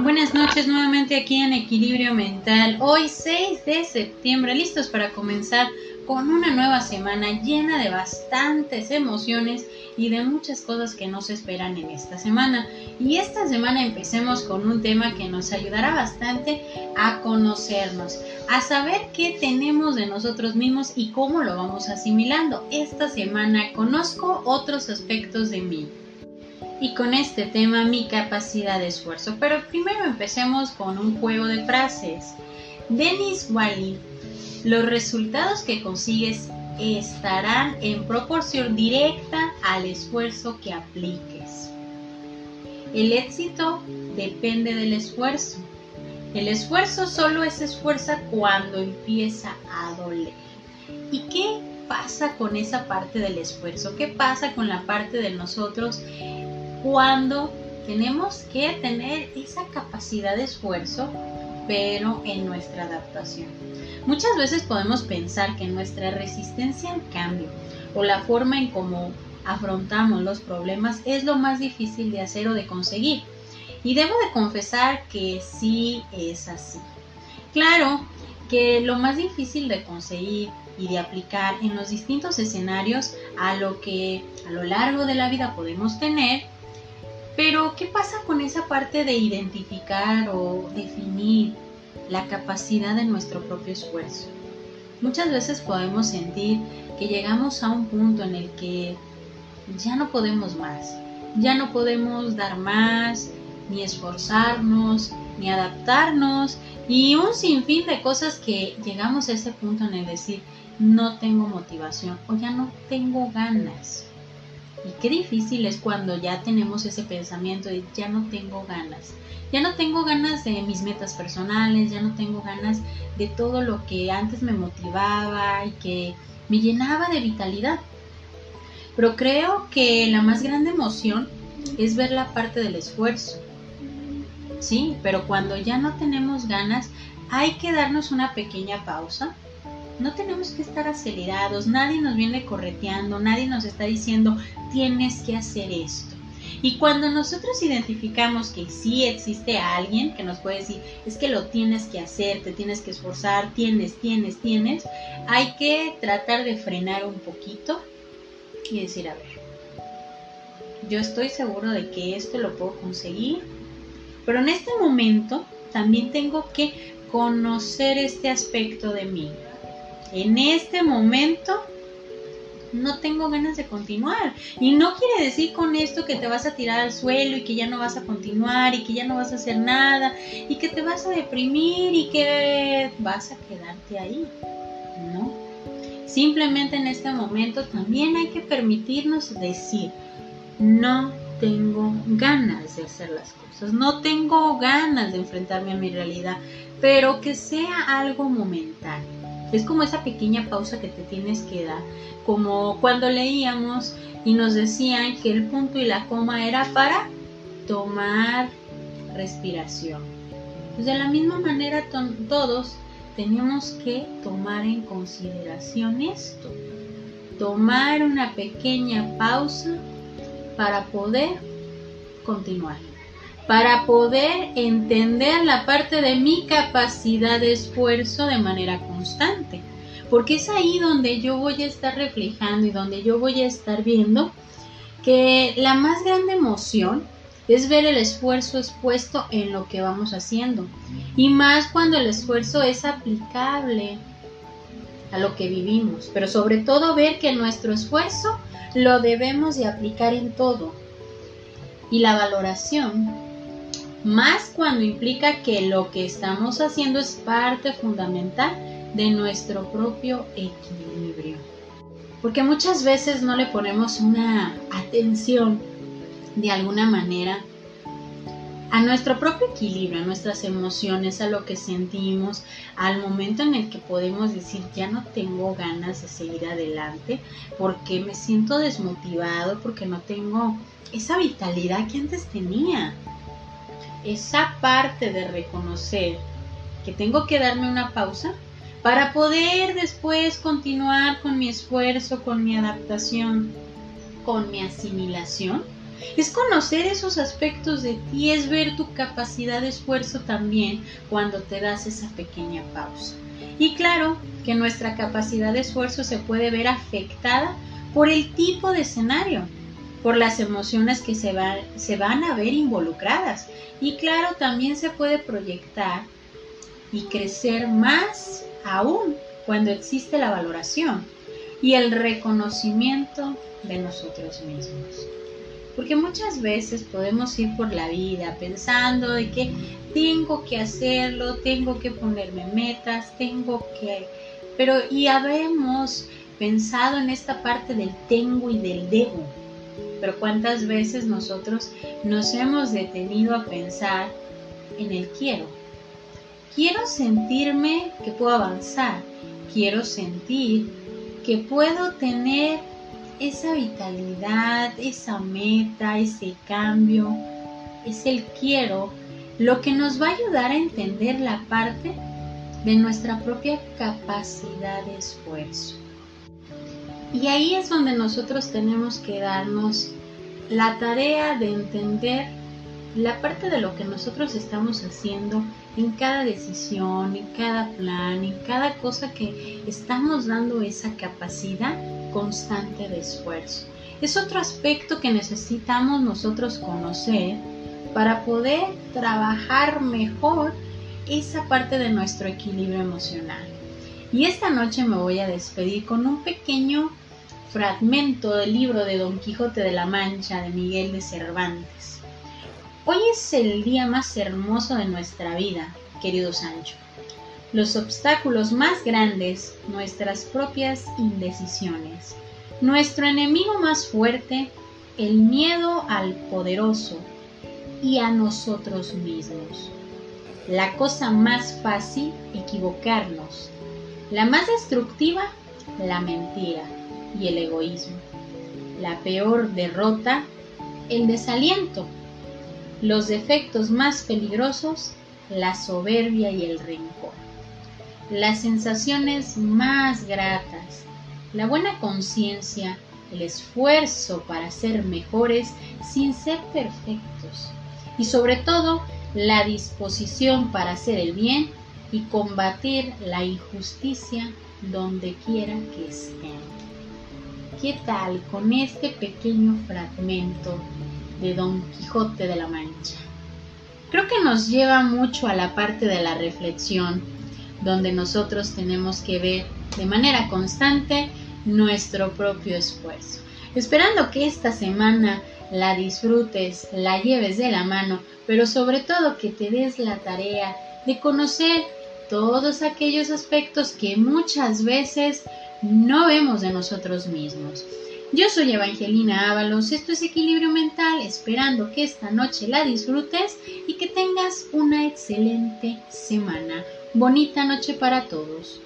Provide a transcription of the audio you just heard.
Buenas noches nuevamente aquí en Equilibrio Mental. Hoy 6 de septiembre, listos para comenzar con una nueva semana llena de bastantes emociones y de muchas cosas que nos esperan en esta semana. Y esta semana empecemos con un tema que nos ayudará bastante a conocernos, a saber qué tenemos de nosotros mismos y cómo lo vamos asimilando. Esta semana conozco otros aspectos de mí y con este tema mi capacidad de esfuerzo. Pero primero empecemos con un juego de frases. Dennis Wally, los resultados que consigues estarán en proporción directa al esfuerzo que apliques. El éxito depende del esfuerzo. El esfuerzo solo es esfuerzo cuando empieza a doler. ¿Y qué pasa con esa parte del esfuerzo? ¿Qué pasa con la parte de nosotros cuando tenemos que tener esa capacidad de esfuerzo, pero en nuestra adaptación. Muchas veces podemos pensar que nuestra resistencia al cambio o la forma en cómo afrontamos los problemas es lo más difícil de hacer o de conseguir. Y debo de confesar que sí es así. Claro que lo más difícil de conseguir y de aplicar en los distintos escenarios a lo que a lo largo de la vida podemos tener pero, ¿qué pasa con esa parte de identificar o definir la capacidad de nuestro propio esfuerzo? Muchas veces podemos sentir que llegamos a un punto en el que ya no podemos más, ya no podemos dar más, ni esforzarnos, ni adaptarnos, y un sinfín de cosas que llegamos a ese punto en el decir, no tengo motivación o ya no tengo ganas. Y qué difícil es cuando ya tenemos ese pensamiento de ya no tengo ganas. Ya no tengo ganas de mis metas personales, ya no tengo ganas de todo lo que antes me motivaba y que me llenaba de vitalidad. Pero creo que la más grande emoción es ver la parte del esfuerzo. Sí, pero cuando ya no tenemos ganas, hay que darnos una pequeña pausa no tenemos que estar acelerados, nadie nos viene correteando, nadie nos está diciendo tienes que hacer esto. Y cuando nosotros identificamos que sí existe alguien que nos puede decir, es que lo tienes que hacer, te tienes que esforzar, tienes, tienes, tienes, hay que tratar de frenar un poquito y decir, a ver, yo estoy seguro de que esto lo puedo conseguir, pero en este momento también tengo que conocer este aspecto de mí en este momento no tengo ganas de continuar. Y no quiere decir con esto que te vas a tirar al suelo y que ya no vas a continuar y que ya no vas a hacer nada y que te vas a deprimir y que vas a quedarte ahí. No. Simplemente en este momento también hay que permitirnos decir, no tengo ganas de hacer las cosas, no tengo ganas de enfrentarme a mi realidad, pero que sea algo momentáneo es como esa pequeña pausa que te tienes que dar, como cuando leíamos y nos decían que el punto y la coma era para tomar respiración. Pues de la misma manera todos tenemos que tomar en consideración esto, tomar una pequeña pausa para poder continuar para poder entender la parte de mi capacidad de esfuerzo de manera constante. Porque es ahí donde yo voy a estar reflejando y donde yo voy a estar viendo que la más grande emoción es ver el esfuerzo expuesto en lo que vamos haciendo. Y más cuando el esfuerzo es aplicable a lo que vivimos. Pero sobre todo ver que nuestro esfuerzo lo debemos de aplicar en todo. Y la valoración más cuando implica que lo que estamos haciendo es parte fundamental de nuestro propio equilibrio. Porque muchas veces no le ponemos una atención de alguna manera a nuestro propio equilibrio, a nuestras emociones, a lo que sentimos, al momento en el que podemos decir ya no tengo ganas de seguir adelante porque me siento desmotivado, porque no tengo esa vitalidad que antes tenía esa parte de reconocer que tengo que darme una pausa para poder después continuar con mi esfuerzo, con mi adaptación, con mi asimilación, Es conocer esos aspectos de ti, es ver tu capacidad de esfuerzo también cuando te das esa pequeña pausa. Y claro que nuestra capacidad de esfuerzo se puede ver afectada por el tipo de escenario, por las emociones que se, se van a ver involucradas. Y claro, también se puede proyectar y crecer más aún cuando existe la valoración y el reconocimiento de nosotros mismos. Porque muchas veces podemos ir por la vida pensando de que tengo que hacerlo, tengo que ponerme metas, tengo que... Pero y habemos pensado en esta parte del tengo y del debo. Pero cuántas veces nosotros nos hemos detenido a pensar en el quiero. Quiero sentirme que puedo avanzar. Quiero sentir que puedo tener esa vitalidad, esa meta, ese cambio, es el quiero, lo que nos va a ayudar a entender la parte de nuestra propia capacidad de esfuerzo. Y ahí es donde nosotros tenemos que darnos la tarea de entender la parte de lo que nosotros estamos haciendo en cada decisión, en cada plan, en cada cosa que estamos dando esa capacidad constante de esfuerzo. Es otro aspecto que necesitamos nosotros conocer para poder trabajar mejor esa parte de nuestro equilibrio emocional. Y esta noche me voy a despedir con un pequeño fragmento del libro de Don Quijote de la Mancha de Miguel de Cervantes. Hoy es el día más hermoso de nuestra vida, querido Sancho los obstáculos más grandes, nuestras propias indecisiones. Nuestro enemigo más fuerte, el miedo al poderoso y a nosotros mismos. La cosa más fácil, equivocarnos. La más destructiva, la mentira y el egoísmo. La peor derrota, el desaliento. Los defectos más peligrosos, la soberbia y el rencor las sensaciones más gratas, la buena conciencia, el esfuerzo para ser mejores sin ser perfectos y sobre todo la disposición para hacer el bien y combatir la injusticia donde quiera que estén. ¿Qué tal con este pequeño fragmento de Don Quijote de la Mancha? Creo que nos lleva mucho a la parte de la reflexión donde nosotros tenemos que ver de manera constante nuestro propio esfuerzo. Esperando que esta semana la disfrutes, la lleves de la mano, pero sobre todo que te des la tarea de conocer todos aquellos aspectos que muchas veces no vemos de nosotros mismos. Yo soy Evangelina Ábalos, esto es Equilibrio Mental, esperando que esta noche la disfrutes y que tengas una excelente semana. Bonita noche para todos.